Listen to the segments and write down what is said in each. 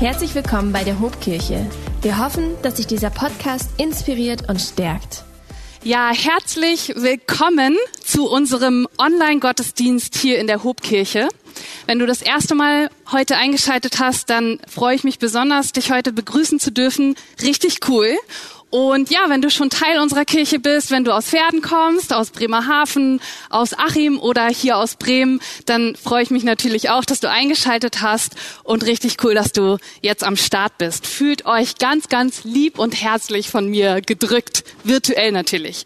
Herzlich willkommen bei der Hobkirche. Wir hoffen, dass sich dieser Podcast inspiriert und stärkt. Ja, herzlich willkommen zu unserem Online-Gottesdienst hier in der Hobkirche. Wenn du das erste Mal heute eingeschaltet hast, dann freue ich mich besonders, dich heute begrüßen zu dürfen. Richtig cool. Und ja, wenn du schon Teil unserer Kirche bist, wenn du aus Pferden kommst, aus Bremerhaven, aus Achim oder hier aus Bremen, dann freue ich mich natürlich auch, dass du eingeschaltet hast und richtig cool, dass du jetzt am Start bist. Fühlt euch ganz, ganz lieb und herzlich von mir gedrückt, virtuell natürlich.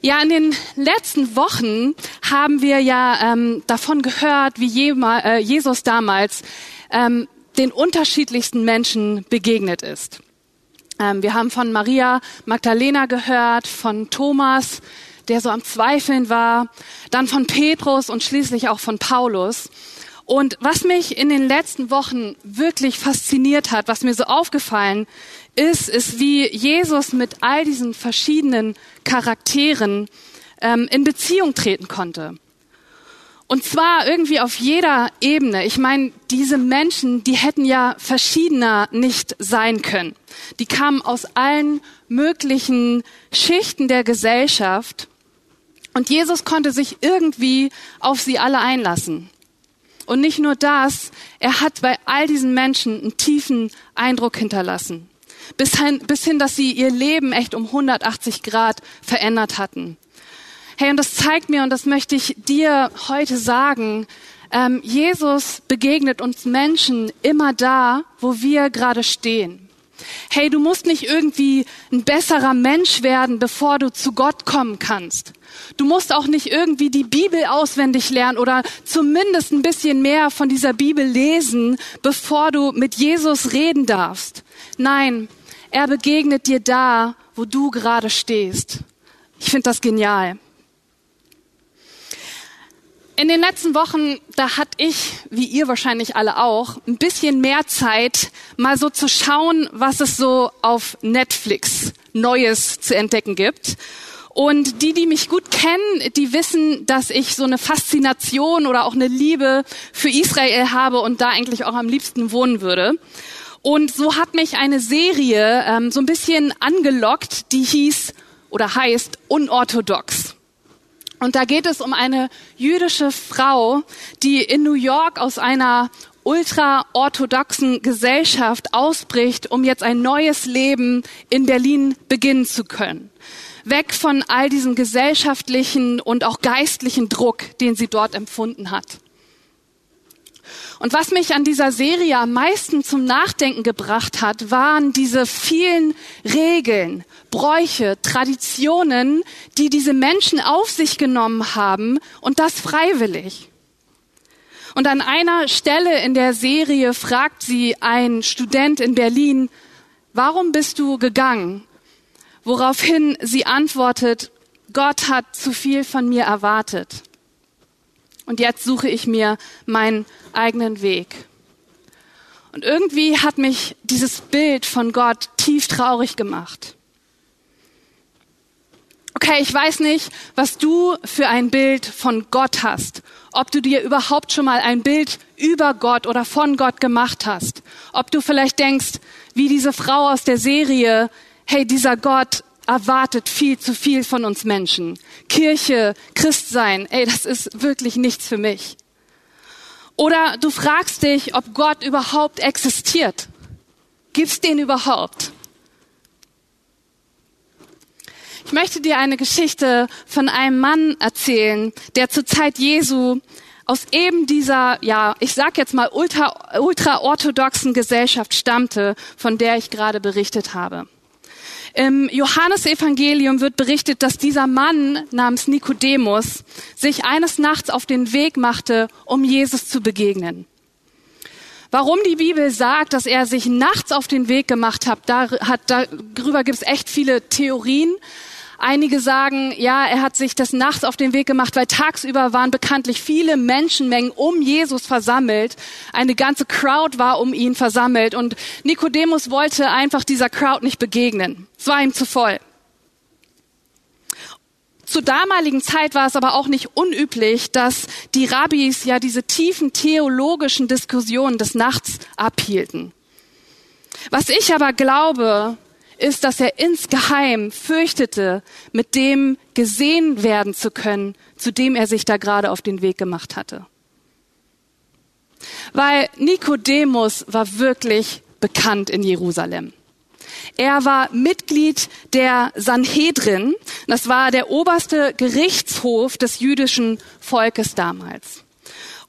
Ja, in den letzten Wochen haben wir ja ähm, davon gehört, wie äh, Jesus damals ähm, den unterschiedlichsten Menschen begegnet ist. Ähm, wir haben von Maria Magdalena gehört, von Thomas, der so am Zweifeln war, dann von Petrus und schließlich auch von Paulus. Und was mich in den letzten Wochen wirklich fasziniert hat, was mir so aufgefallen ist, ist, wie Jesus mit all diesen verschiedenen Charakteren ähm, in Beziehung treten konnte. Und zwar irgendwie auf jeder Ebene. Ich meine, diese Menschen, die hätten ja verschiedener nicht sein können. Die kamen aus allen möglichen Schichten der Gesellschaft. Und Jesus konnte sich irgendwie auf sie alle einlassen. Und nicht nur das, er hat bei all diesen Menschen einen tiefen Eindruck hinterlassen. Bis hin, bis hin, dass sie ihr Leben echt um 180 Grad verändert hatten. Hey, und das zeigt mir, und das möchte ich dir heute sagen, ähm, Jesus begegnet uns Menschen immer da, wo wir gerade stehen. Hey, du musst nicht irgendwie ein besserer Mensch werden, bevor du zu Gott kommen kannst. Du musst auch nicht irgendwie die Bibel auswendig lernen oder zumindest ein bisschen mehr von dieser Bibel lesen, bevor du mit Jesus reden darfst. Nein, er begegnet dir da, wo du gerade stehst. Ich finde das genial. In den letzten Wochen, da hatte ich, wie ihr wahrscheinlich alle auch, ein bisschen mehr Zeit, mal so zu schauen, was es so auf Netflix Neues zu entdecken gibt. Und die, die mich gut kennen, die wissen, dass ich so eine Faszination oder auch eine Liebe für Israel habe und da eigentlich auch am liebsten wohnen würde. Und so hat mich eine Serie ähm, so ein bisschen angelockt, die hieß oder heißt Unorthodox. Und da geht es um eine jüdische Frau, die in New York aus einer ultraorthodoxen Gesellschaft ausbricht, um jetzt ein neues Leben in Berlin beginnen zu können. Weg von all diesem gesellschaftlichen und auch geistlichen Druck, den sie dort empfunden hat. Und was mich an dieser Serie am meisten zum Nachdenken gebracht hat, waren diese vielen Regeln, Bräuche, Traditionen, die diese Menschen auf sich genommen haben und das freiwillig. Und an einer Stelle in der Serie fragt sie ein Student in Berlin, warum bist du gegangen? Woraufhin sie antwortet, Gott hat zu viel von mir erwartet. Und jetzt suche ich mir meinen eigenen Weg. Und irgendwie hat mich dieses Bild von Gott tief traurig gemacht. Okay, ich weiß nicht, was du für ein Bild von Gott hast. Ob du dir überhaupt schon mal ein Bild über Gott oder von Gott gemacht hast. Ob du vielleicht denkst, wie diese Frau aus der Serie, hey, dieser Gott erwartet viel zu viel von uns Menschen. Kirche, Christsein, ey, das ist wirklich nichts für mich. Oder du fragst dich, ob Gott überhaupt existiert. Gibt's den überhaupt? Ich möchte dir eine Geschichte von einem Mann erzählen, der zur Zeit Jesu aus eben dieser, ja, ich sag jetzt mal ultra, ultra orthodoxen Gesellschaft stammte, von der ich gerade berichtet habe. Im Johannesevangelium wird berichtet, dass dieser Mann namens Nikodemus sich eines Nachts auf den Weg machte, um Jesus zu begegnen. Warum die Bibel sagt, dass er sich nachts auf den Weg gemacht hat, da hat darüber gibt es echt viele Theorien. Einige sagen, ja, er hat sich des Nachts auf den Weg gemacht, weil tagsüber waren bekanntlich viele Menschenmengen um Jesus versammelt. Eine ganze Crowd war um ihn versammelt und Nikodemus wollte einfach dieser Crowd nicht begegnen. Es war ihm zu voll. Zur damaligen Zeit war es aber auch nicht unüblich, dass die Rabbis ja diese tiefen theologischen Diskussionen des Nachts abhielten. Was ich aber glaube, ist, dass er insgeheim fürchtete, mit dem gesehen werden zu können, zu dem er sich da gerade auf den Weg gemacht hatte. Weil Nikodemus war wirklich bekannt in Jerusalem. Er war Mitglied der Sanhedrin. Das war der oberste Gerichtshof des jüdischen Volkes damals.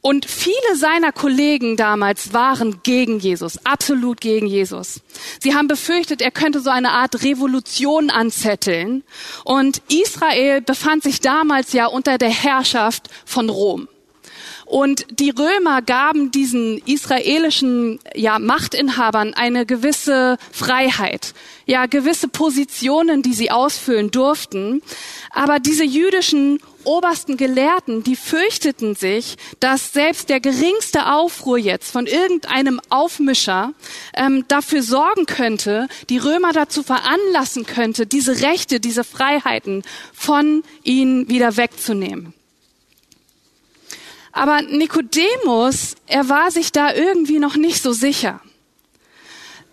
Und viele seiner Kollegen damals waren gegen Jesus, absolut gegen Jesus. Sie haben befürchtet, er könnte so eine Art Revolution anzetteln. Und Israel befand sich damals ja unter der Herrschaft von Rom. Und die Römer gaben diesen israelischen ja, Machtinhabern eine gewisse Freiheit, ja, gewisse Positionen, die sie ausfüllen durften. Aber diese jüdischen obersten Gelehrten, die fürchteten sich, dass selbst der geringste Aufruhr jetzt von irgendeinem Aufmischer ähm, dafür sorgen könnte, die Römer dazu veranlassen könnte, diese Rechte, diese Freiheiten von ihnen wieder wegzunehmen. Aber Nikodemus, er war sich da irgendwie noch nicht so sicher.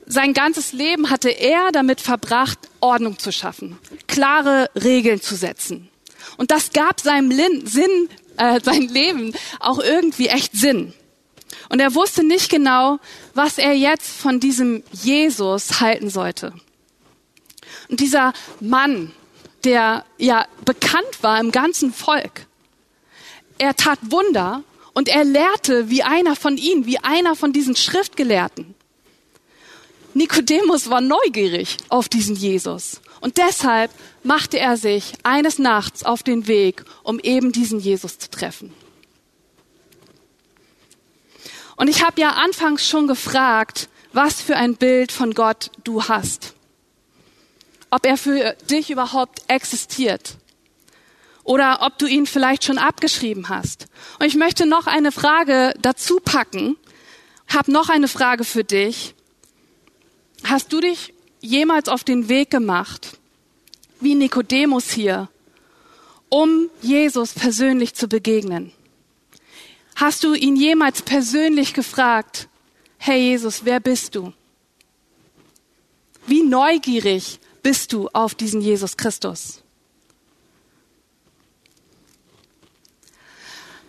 Sein ganzes Leben hatte er damit verbracht, Ordnung zu schaffen, klare Regeln zu setzen. Und das gab seinem Lin Sinn, äh, sein Leben auch irgendwie echt Sinn. Und er wusste nicht genau, was er jetzt von diesem Jesus halten sollte. Und dieser Mann, der ja bekannt war im ganzen Volk, er tat Wunder und er lehrte wie einer von ihnen, wie einer von diesen Schriftgelehrten. Nikodemus war neugierig auf diesen Jesus und deshalb machte er sich eines Nachts auf den Weg, um eben diesen Jesus zu treffen. Und ich habe ja anfangs schon gefragt, was für ein Bild von Gott du hast. Ob er für dich überhaupt existiert oder ob du ihn vielleicht schon abgeschrieben hast. Und ich möchte noch eine Frage dazu packen. Hab noch eine Frage für dich. Hast du dich jemals auf den Weg gemacht, wie Nikodemus hier, um Jesus persönlich zu begegnen? Hast du ihn jemals persönlich gefragt, hey Jesus, wer bist du? Wie neugierig bist du auf diesen Jesus Christus?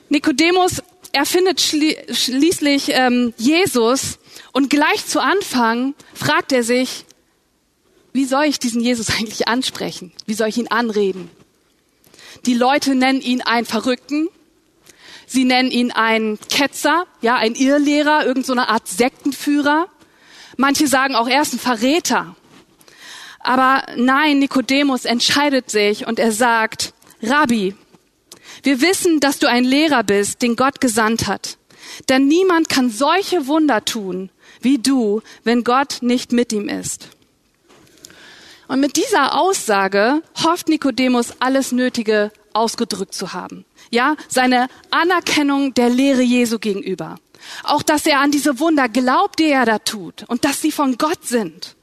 Nikodemus erfindet schli schließlich ähm, Jesus und gleich zu Anfang fragt er sich, wie soll ich diesen Jesus eigentlich ansprechen? Wie soll ich ihn anreden? Die Leute nennen ihn einen Verrückten. Sie nennen ihn einen Ketzer, ja, ein Irrlehrer, irgendeine so Art Sektenführer. Manche sagen auch, er ist ein Verräter. Aber nein, Nikodemus entscheidet sich und er sagt, Rabbi, wir wissen, dass du ein Lehrer bist, den Gott gesandt hat. Denn niemand kann solche Wunder tun wie du, wenn Gott nicht mit ihm ist. Und mit dieser Aussage hofft Nikodemus alles Nötige ausgedrückt zu haben. Ja, seine Anerkennung der Lehre Jesu gegenüber. Auch, dass er an diese Wunder glaubt, die er da tut und dass sie von Gott sind.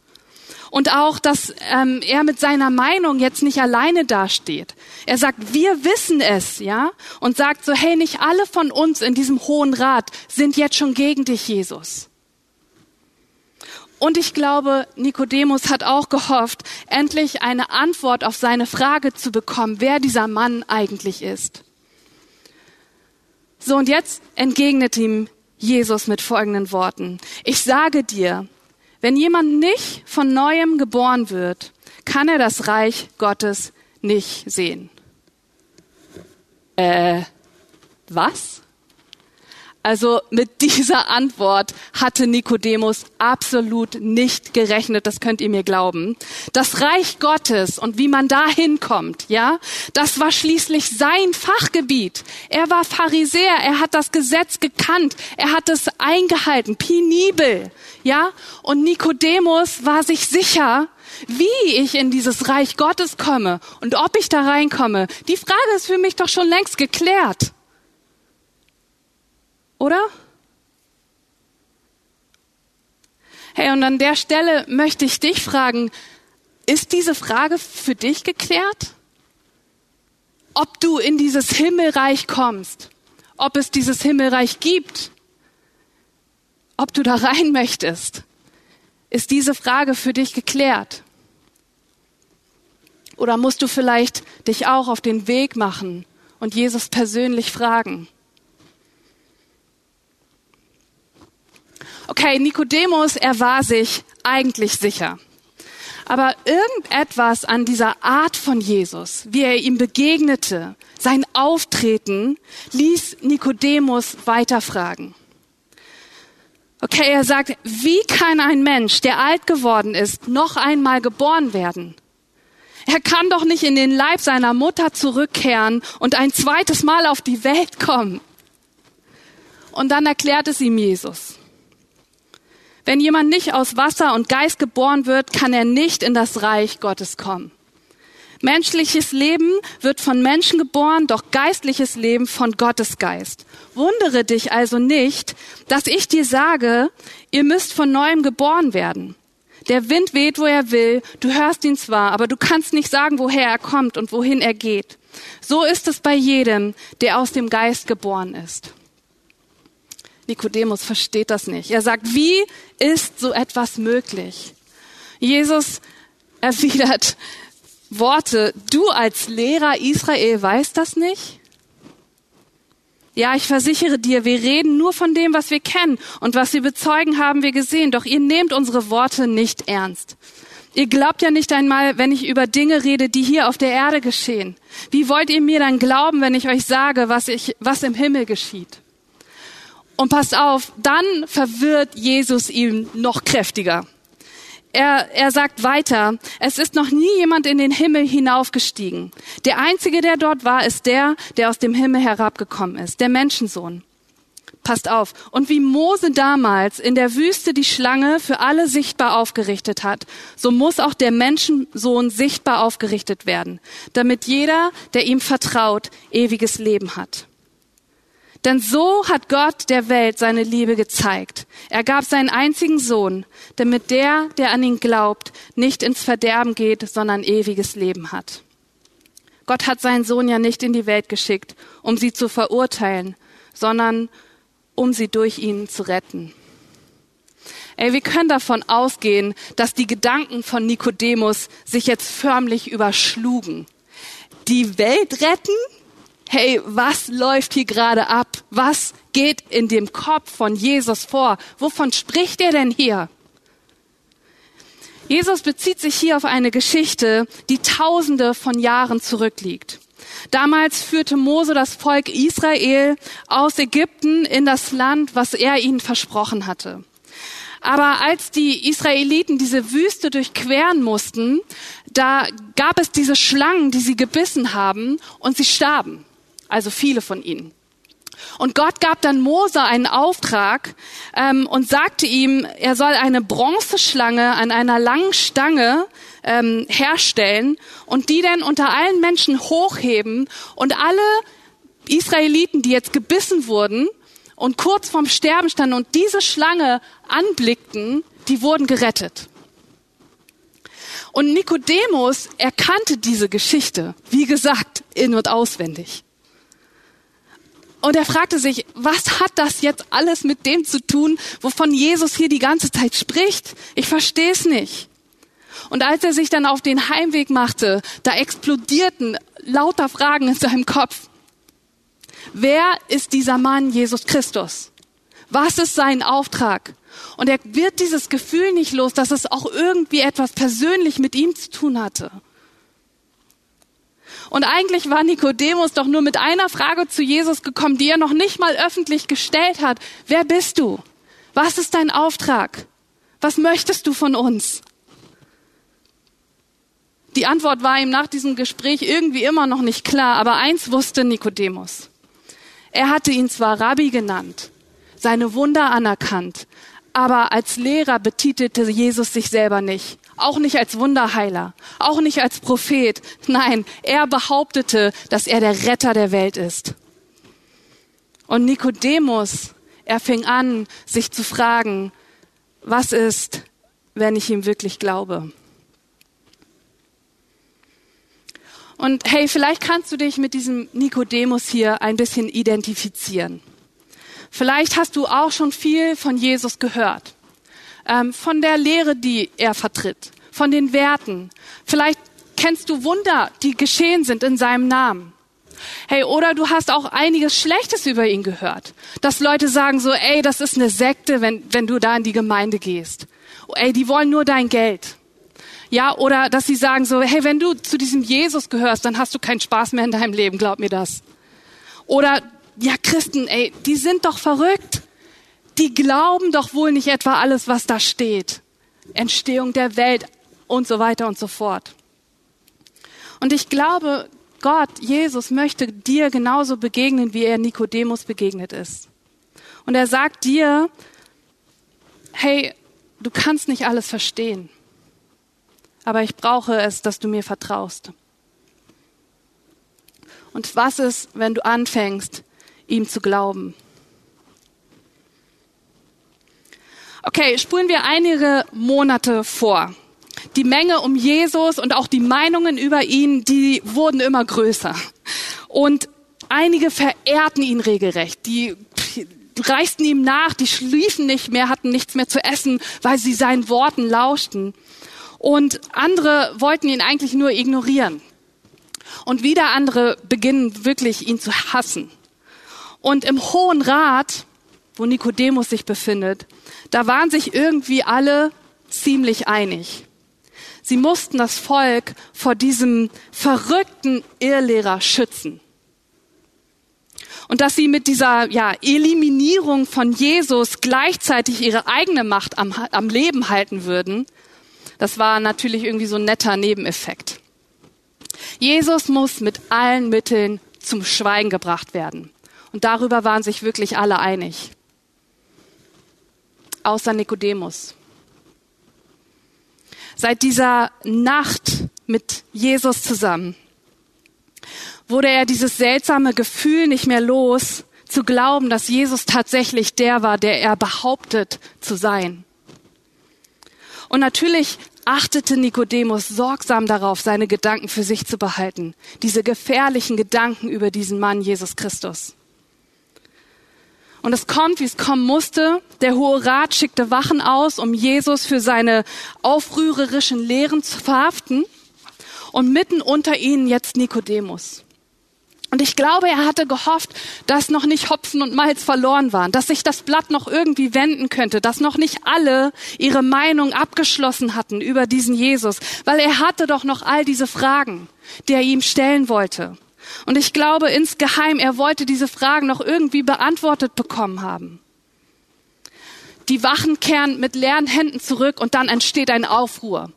Und auch, dass ähm, er mit seiner Meinung jetzt nicht alleine dasteht. Er sagt, wir wissen es, ja, und sagt so, hey, nicht alle von uns in diesem hohen Rat sind jetzt schon gegen dich, Jesus. Und ich glaube, Nikodemus hat auch gehofft, endlich eine Antwort auf seine Frage zu bekommen, wer dieser Mann eigentlich ist. So, und jetzt entgegnet ihm Jesus mit folgenden Worten. Ich sage dir, wenn jemand nicht von neuem geboren wird, kann er das Reich Gottes nicht sehen. Äh, was? Also mit dieser Antwort hatte Nikodemus absolut nicht gerechnet, das könnt ihr mir glauben. Das Reich Gottes und wie man da hinkommt, ja, das war schließlich sein Fachgebiet. Er war Pharisäer, er hat das Gesetz gekannt, er hat es eingehalten, penibel, ja, und Nikodemus war sich sicher, wie ich in dieses Reich Gottes komme und ob ich da reinkomme. Die Frage ist für mich doch schon längst geklärt. Oder? Hey, und an der Stelle möchte ich dich fragen, ist diese Frage für dich geklärt? Ob du in dieses Himmelreich kommst, ob es dieses Himmelreich gibt, ob du da rein möchtest. Ist diese Frage für dich geklärt? Oder musst du vielleicht dich auch auf den Weg machen und Jesus persönlich fragen? Okay, Nikodemus, er war sich eigentlich sicher. Aber irgendetwas an dieser Art von Jesus, wie er ihm begegnete, sein Auftreten, ließ Nikodemus weiterfragen. Okay, er sagt, wie kann ein Mensch, der alt geworden ist, noch einmal geboren werden? Er kann doch nicht in den Leib seiner Mutter zurückkehren und ein zweites Mal auf die Welt kommen. Und dann erklärt es ihm Jesus. Wenn jemand nicht aus Wasser und Geist geboren wird, kann er nicht in das Reich Gottes kommen. Menschliches Leben wird von Menschen geboren, doch geistliches Leben von Gottes Geist. Wundere dich also nicht, dass ich dir sage, ihr müsst von neuem geboren werden. Der Wind weht, wo er will, du hörst ihn zwar, aber du kannst nicht sagen, woher er kommt und wohin er geht. So ist es bei jedem, der aus dem Geist geboren ist. Nikodemus versteht das nicht. Er sagt, wie ist so etwas möglich? Jesus erwidert Worte, du als Lehrer Israel weißt das nicht? Ja, ich versichere dir, wir reden nur von dem, was wir kennen und was wir bezeugen, haben wir gesehen, doch ihr nehmt unsere Worte nicht ernst. Ihr glaubt ja nicht einmal, wenn ich über Dinge rede, die hier auf der Erde geschehen. Wie wollt ihr mir dann glauben, wenn ich euch sage, was, ich, was im Himmel geschieht? Und passt auf, dann verwirrt Jesus ihn noch kräftiger. Er, er sagt weiter, es ist noch nie jemand in den Himmel hinaufgestiegen. Der einzige, der dort war, ist der, der aus dem Himmel herabgekommen ist, der Menschensohn. Passt auf. Und wie Mose damals in der Wüste die Schlange für alle sichtbar aufgerichtet hat, so muss auch der Menschensohn sichtbar aufgerichtet werden, damit jeder, der ihm vertraut, ewiges Leben hat. Denn so hat Gott der Welt seine Liebe gezeigt. Er gab seinen einzigen Sohn, damit der, der an ihn glaubt, nicht ins Verderben geht, sondern ewiges Leben hat. Gott hat seinen Sohn ja nicht in die Welt geschickt, um sie zu verurteilen, sondern um sie durch ihn zu retten. Ey, wir können davon ausgehen, dass die Gedanken von Nikodemus sich jetzt förmlich überschlugen. Die Welt retten? Hey, was läuft hier gerade ab? Was geht in dem Kopf von Jesus vor? Wovon spricht er denn hier? Jesus bezieht sich hier auf eine Geschichte, die tausende von Jahren zurückliegt. Damals führte Mose das Volk Israel aus Ägypten in das Land, was er ihnen versprochen hatte. Aber als die Israeliten diese Wüste durchqueren mussten, da gab es diese Schlangen, die sie gebissen haben und sie starben also viele von ihnen. Und Gott gab dann Mose einen Auftrag ähm, und sagte ihm, er soll eine Bronzeschlange an einer langen Stange ähm, herstellen und die dann unter allen Menschen hochheben und alle Israeliten, die jetzt gebissen wurden und kurz vorm Sterben standen und diese Schlange anblickten, die wurden gerettet. Und Nikodemus erkannte diese Geschichte, wie gesagt, in und auswendig. Und er fragte sich, was hat das jetzt alles mit dem zu tun, wovon Jesus hier die ganze Zeit spricht? Ich verstehe es nicht. Und als er sich dann auf den Heimweg machte, da explodierten lauter Fragen in seinem Kopf. Wer ist dieser Mann Jesus Christus? Was ist sein Auftrag? Und er wird dieses Gefühl nicht los, dass es auch irgendwie etwas persönlich mit ihm zu tun hatte. Und eigentlich war Nikodemus doch nur mit einer Frage zu Jesus gekommen, die er noch nicht mal öffentlich gestellt hat. Wer bist du? Was ist dein Auftrag? Was möchtest du von uns? Die Antwort war ihm nach diesem Gespräch irgendwie immer noch nicht klar, aber eins wusste Nikodemus. Er hatte ihn zwar Rabbi genannt, seine Wunder anerkannt, aber als Lehrer betitelte Jesus sich selber nicht. Auch nicht als Wunderheiler, auch nicht als Prophet. Nein, er behauptete, dass er der Retter der Welt ist. Und Nikodemus, er fing an, sich zu fragen, was ist, wenn ich ihm wirklich glaube? Und hey, vielleicht kannst du dich mit diesem Nikodemus hier ein bisschen identifizieren. Vielleicht hast du auch schon viel von Jesus gehört. Ähm, von der Lehre, die er vertritt, von den Werten. Vielleicht kennst du Wunder, die geschehen sind in seinem Namen. Hey, oder du hast auch einiges Schlechtes über ihn gehört. Dass Leute sagen so, ey, das ist eine Sekte, wenn, wenn du da in die Gemeinde gehst. Ey, die wollen nur dein Geld. Ja, oder dass sie sagen so, hey, wenn du zu diesem Jesus gehörst, dann hast du keinen Spaß mehr in deinem Leben, glaub mir das. Oder, ja, Christen, ey, die sind doch verrückt. Die glauben doch wohl nicht etwa alles, was da steht. Entstehung der Welt und so weiter und so fort. Und ich glaube, Gott, Jesus möchte dir genauso begegnen, wie er Nikodemus begegnet ist. Und er sagt dir, hey, du kannst nicht alles verstehen, aber ich brauche es, dass du mir vertraust. Und was ist, wenn du anfängst, ihm zu glauben? Okay, spulen wir einige Monate vor die Menge um Jesus und auch die Meinungen über ihn, die wurden immer größer. Und einige verehrten ihn regelrecht. Die reisten ihm nach, die schliefen nicht mehr, hatten nichts mehr zu essen, weil sie seinen Worten lauschten. Und andere wollten ihn eigentlich nur ignorieren. Und wieder andere beginnen wirklich ihn zu hassen. Und im Hohen Rat, wo Nikodemus sich befindet, da waren sich irgendwie alle ziemlich einig. Sie mussten das Volk vor diesem verrückten Irrlehrer schützen. Und dass sie mit dieser ja, Eliminierung von Jesus gleichzeitig ihre eigene Macht am, am Leben halten würden, das war natürlich irgendwie so ein netter Nebeneffekt. Jesus muss mit allen Mitteln zum Schweigen gebracht werden. Und darüber waren sich wirklich alle einig. Außer Nikodemus. Seit dieser Nacht mit Jesus zusammen wurde er dieses seltsame Gefühl nicht mehr los, zu glauben, dass Jesus tatsächlich der war, der er behauptet zu sein. Und natürlich achtete Nikodemus sorgsam darauf, seine Gedanken für sich zu behalten, diese gefährlichen Gedanken über diesen Mann Jesus Christus. Und es kommt, wie es kommen musste. Der Hohe Rat schickte Wachen aus, um Jesus für seine aufrührerischen Lehren zu verhaften. Und mitten unter ihnen jetzt Nikodemus. Und ich glaube, er hatte gehofft, dass noch nicht Hopfen und Malz verloren waren, dass sich das Blatt noch irgendwie wenden könnte, dass noch nicht alle ihre Meinung abgeschlossen hatten über diesen Jesus, weil er hatte doch noch all diese Fragen, die er ihm stellen wollte. Und ich glaube insgeheim, er wollte diese Fragen noch irgendwie beantwortet bekommen haben. Die Wachen kehren mit leeren Händen zurück und dann entsteht ein Aufruhr.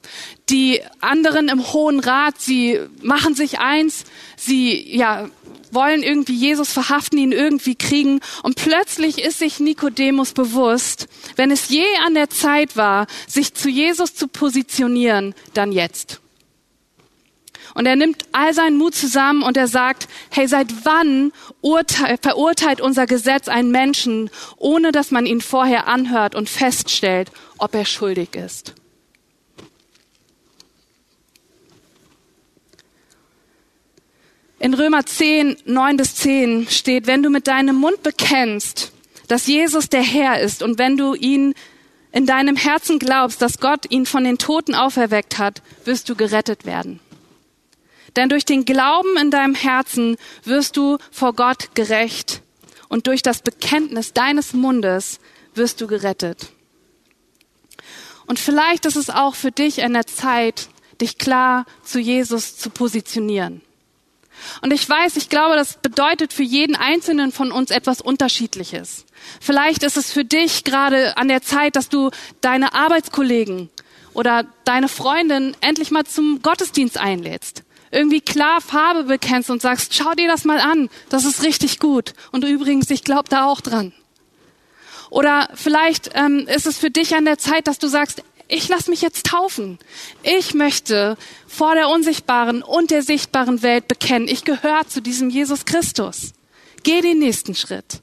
Die anderen im Hohen Rat, sie machen sich eins, sie, ja, wollen irgendwie Jesus verhaften, ihn irgendwie kriegen. Und plötzlich ist sich Nikodemus bewusst, wenn es je an der Zeit war, sich zu Jesus zu positionieren, dann jetzt. Und er nimmt all seinen Mut zusammen und er sagt, hey, seit wann verurteilt unser Gesetz einen Menschen, ohne dass man ihn vorher anhört und feststellt, ob er schuldig ist? In Römer 10, 9 bis 10 steht, wenn du mit deinem Mund bekennst, dass Jesus der Herr ist und wenn du ihn in deinem Herzen glaubst, dass Gott ihn von den Toten auferweckt hat, wirst du gerettet werden. Denn durch den Glauben in deinem Herzen wirst du vor Gott gerecht und durch das Bekenntnis deines Mundes wirst du gerettet. Und vielleicht ist es auch für dich an der Zeit, dich klar zu Jesus zu positionieren. Und ich weiß, ich glaube, das bedeutet für jeden Einzelnen von uns etwas Unterschiedliches. Vielleicht ist es für dich gerade an der Zeit, dass du deine Arbeitskollegen oder deine Freundin endlich mal zum Gottesdienst einlädst irgendwie klar Farbe bekennst und sagst, schau dir das mal an, das ist richtig gut. Und übrigens, ich glaube da auch dran. Oder vielleicht ähm, ist es für dich an der Zeit, dass du sagst, ich lass mich jetzt taufen. Ich möchte vor der unsichtbaren und der sichtbaren Welt bekennen, ich gehöre zu diesem Jesus Christus. Geh den nächsten Schritt.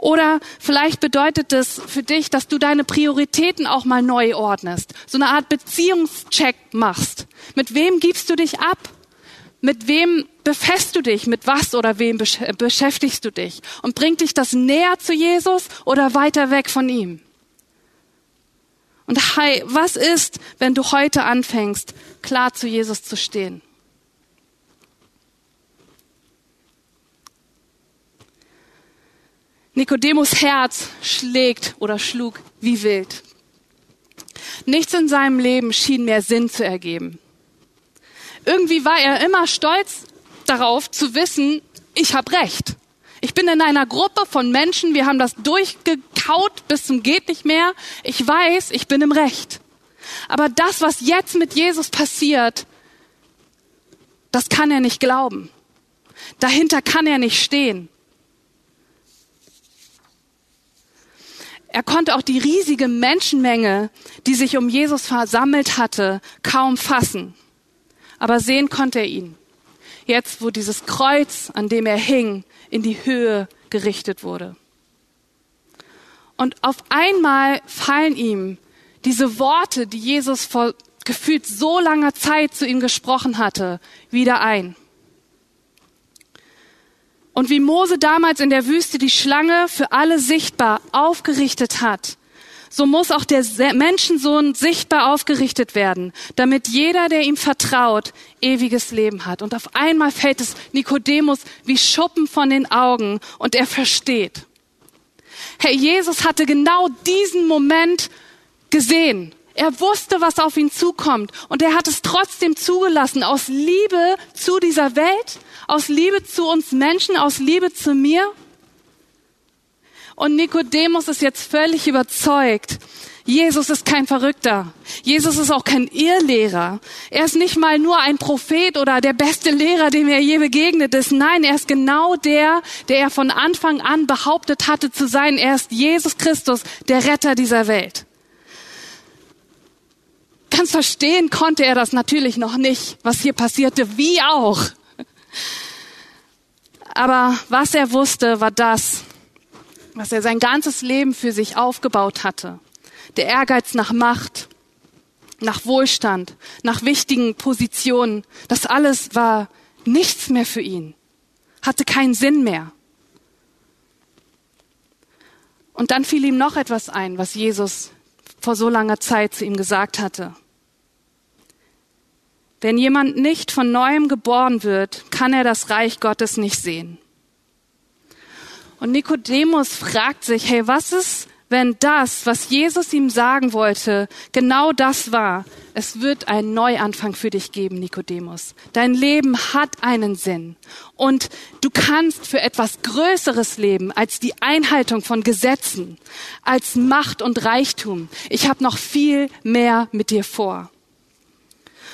Oder vielleicht bedeutet es für dich, dass du deine Prioritäten auch mal neu ordnest, so eine Art Beziehungscheck machst. Mit wem gibst du dich ab? Mit wem befässt du dich? Mit was oder wem beschäftigst du dich? Und bringt dich das näher zu Jesus oder weiter weg von ihm? Und hey, was ist, wenn du heute anfängst, klar zu Jesus zu stehen? Nikodemus Herz schlägt oder schlug wie wild. Nichts in seinem Leben schien mehr Sinn zu ergeben. Irgendwie war er immer stolz darauf zu wissen, ich habe recht. Ich bin in einer Gruppe von Menschen, wir haben das durchgekaut bis zum geht nicht mehr. Ich weiß, ich bin im Recht. Aber das, was jetzt mit Jesus passiert, das kann er nicht glauben. Dahinter kann er nicht stehen. Er konnte auch die riesige Menschenmenge, die sich um Jesus versammelt hatte, kaum fassen. Aber sehen konnte er ihn. Jetzt, wo dieses Kreuz, an dem er hing, in die Höhe gerichtet wurde. Und auf einmal fallen ihm diese Worte, die Jesus vor gefühlt so langer Zeit zu ihm gesprochen hatte, wieder ein. Und wie Mose damals in der Wüste die Schlange für alle sichtbar aufgerichtet hat, so muss auch der Menschensohn sichtbar aufgerichtet werden, damit jeder, der ihm vertraut, ewiges Leben hat. Und auf einmal fällt es Nikodemus wie Schuppen von den Augen und er versteht. Herr Jesus hatte genau diesen Moment gesehen. Er wusste, was auf ihn zukommt und er hat es trotzdem zugelassen aus Liebe zu dieser Welt, aus Liebe zu uns Menschen, aus Liebe zu mir. Und Nikodemus ist jetzt völlig überzeugt. Jesus ist kein Verrückter. Jesus ist auch kein Irrlehrer. Er ist nicht mal nur ein Prophet oder der beste Lehrer, dem er je begegnet ist. Nein, er ist genau der, der er von Anfang an behauptet hatte zu sein. Er ist Jesus Christus, der Retter dieser Welt. Ganz verstehen konnte er das natürlich noch nicht, was hier passierte, wie auch. Aber was er wusste, war das, was er sein ganzes Leben für sich aufgebaut hatte. Der Ehrgeiz nach Macht, nach Wohlstand, nach wichtigen Positionen. Das alles war nichts mehr für ihn, hatte keinen Sinn mehr. Und dann fiel ihm noch etwas ein, was Jesus vor so langer Zeit zu ihm gesagt hatte. Wenn jemand nicht von neuem geboren wird, kann er das Reich Gottes nicht sehen. Und Nikodemus fragt sich, hey, was ist, wenn das, was Jesus ihm sagen wollte, genau das war? Es wird einen Neuanfang für dich geben, Nikodemus. Dein Leben hat einen Sinn. Und du kannst für etwas Größeres leben als die Einhaltung von Gesetzen, als Macht und Reichtum. Ich habe noch viel mehr mit dir vor.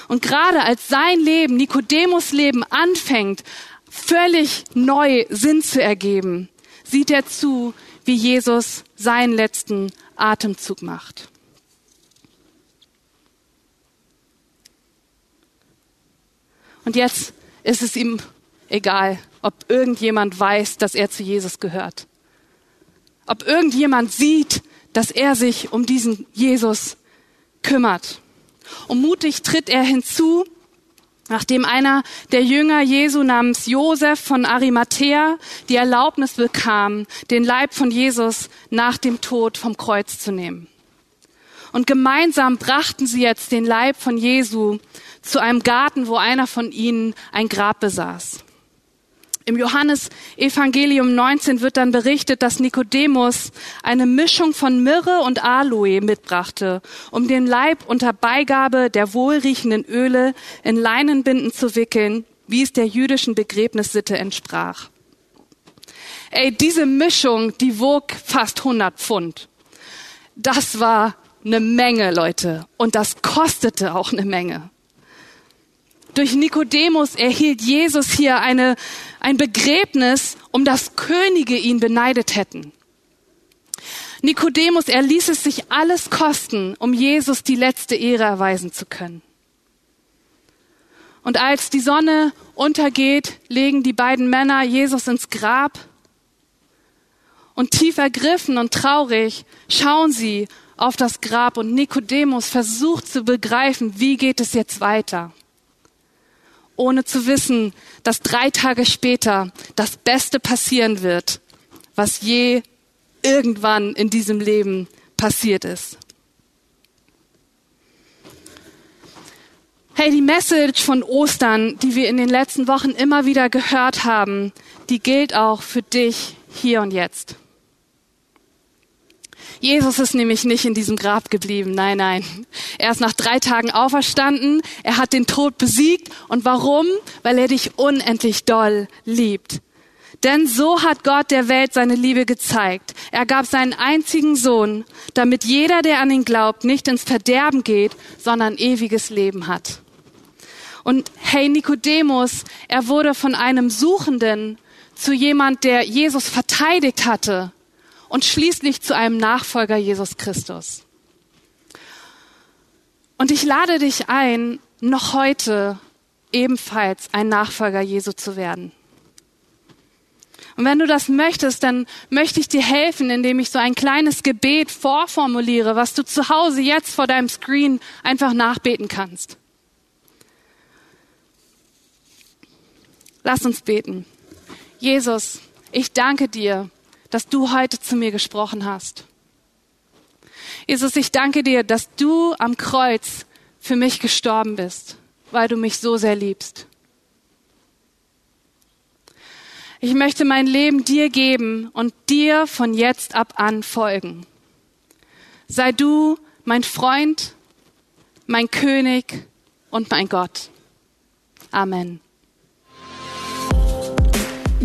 Und gerade als sein Leben, Nikodemus Leben anfängt, völlig neu Sinn zu ergeben, sieht er zu, wie Jesus seinen letzten Atemzug macht. Und jetzt ist es ihm egal, ob irgendjemand weiß, dass er zu Jesus gehört. Ob irgendjemand sieht, dass er sich um diesen Jesus kümmert. Und mutig tritt er hinzu, nachdem einer der Jünger Jesu namens Josef von Arimathea die Erlaubnis bekam, den Leib von Jesus nach dem Tod vom Kreuz zu nehmen. Und gemeinsam brachten sie jetzt den Leib von Jesu zu einem Garten, wo einer von ihnen ein Grab besaß. Im Johannes Evangelium 19 wird dann berichtet, dass Nikodemus eine Mischung von Myrrhe und Aloe mitbrachte, um den Leib unter Beigabe der wohlriechenden Öle in Leinenbinden zu wickeln, wie es der jüdischen Begräbnissitte entsprach. Ey, diese Mischung, die wog fast 100 Pfund. Das war eine Menge, Leute. Und das kostete auch eine Menge. Durch Nikodemus erhielt Jesus hier eine, ein Begräbnis, um das Könige ihn beneidet hätten. Nikodemus, er ließ es sich alles kosten, um Jesus die letzte Ehre erweisen zu können. Und als die Sonne untergeht, legen die beiden Männer Jesus ins Grab und tief ergriffen und traurig schauen sie auf das Grab und Nikodemus versucht zu begreifen, wie geht es jetzt weiter ohne zu wissen, dass drei Tage später das Beste passieren wird, was je irgendwann in diesem Leben passiert ist. Hey, die Message von Ostern, die wir in den letzten Wochen immer wieder gehört haben, die gilt auch für dich hier und jetzt. Jesus ist nämlich nicht in diesem Grab geblieben. Nein, nein. Er ist nach drei Tagen auferstanden. Er hat den Tod besiegt. Und warum? Weil er dich unendlich doll liebt. Denn so hat Gott der Welt seine Liebe gezeigt. Er gab seinen einzigen Sohn, damit jeder, der an ihn glaubt, nicht ins Verderben geht, sondern ewiges Leben hat. Und hey, Nikodemus, er wurde von einem Suchenden zu jemand, der Jesus verteidigt hatte und schließlich zu einem Nachfolger Jesus Christus. Und ich lade dich ein, noch heute ebenfalls ein Nachfolger Jesu zu werden. Und wenn du das möchtest, dann möchte ich dir helfen, indem ich so ein kleines Gebet vorformuliere, was du zu Hause jetzt vor deinem Screen einfach nachbeten kannst. Lass uns beten. Jesus, ich danke dir, dass du heute zu mir gesprochen hast. Jesus, ich danke dir, dass du am Kreuz für mich gestorben bist, weil du mich so sehr liebst. Ich möchte mein Leben dir geben und dir von jetzt ab an folgen. Sei du mein Freund, mein König und mein Gott. Amen.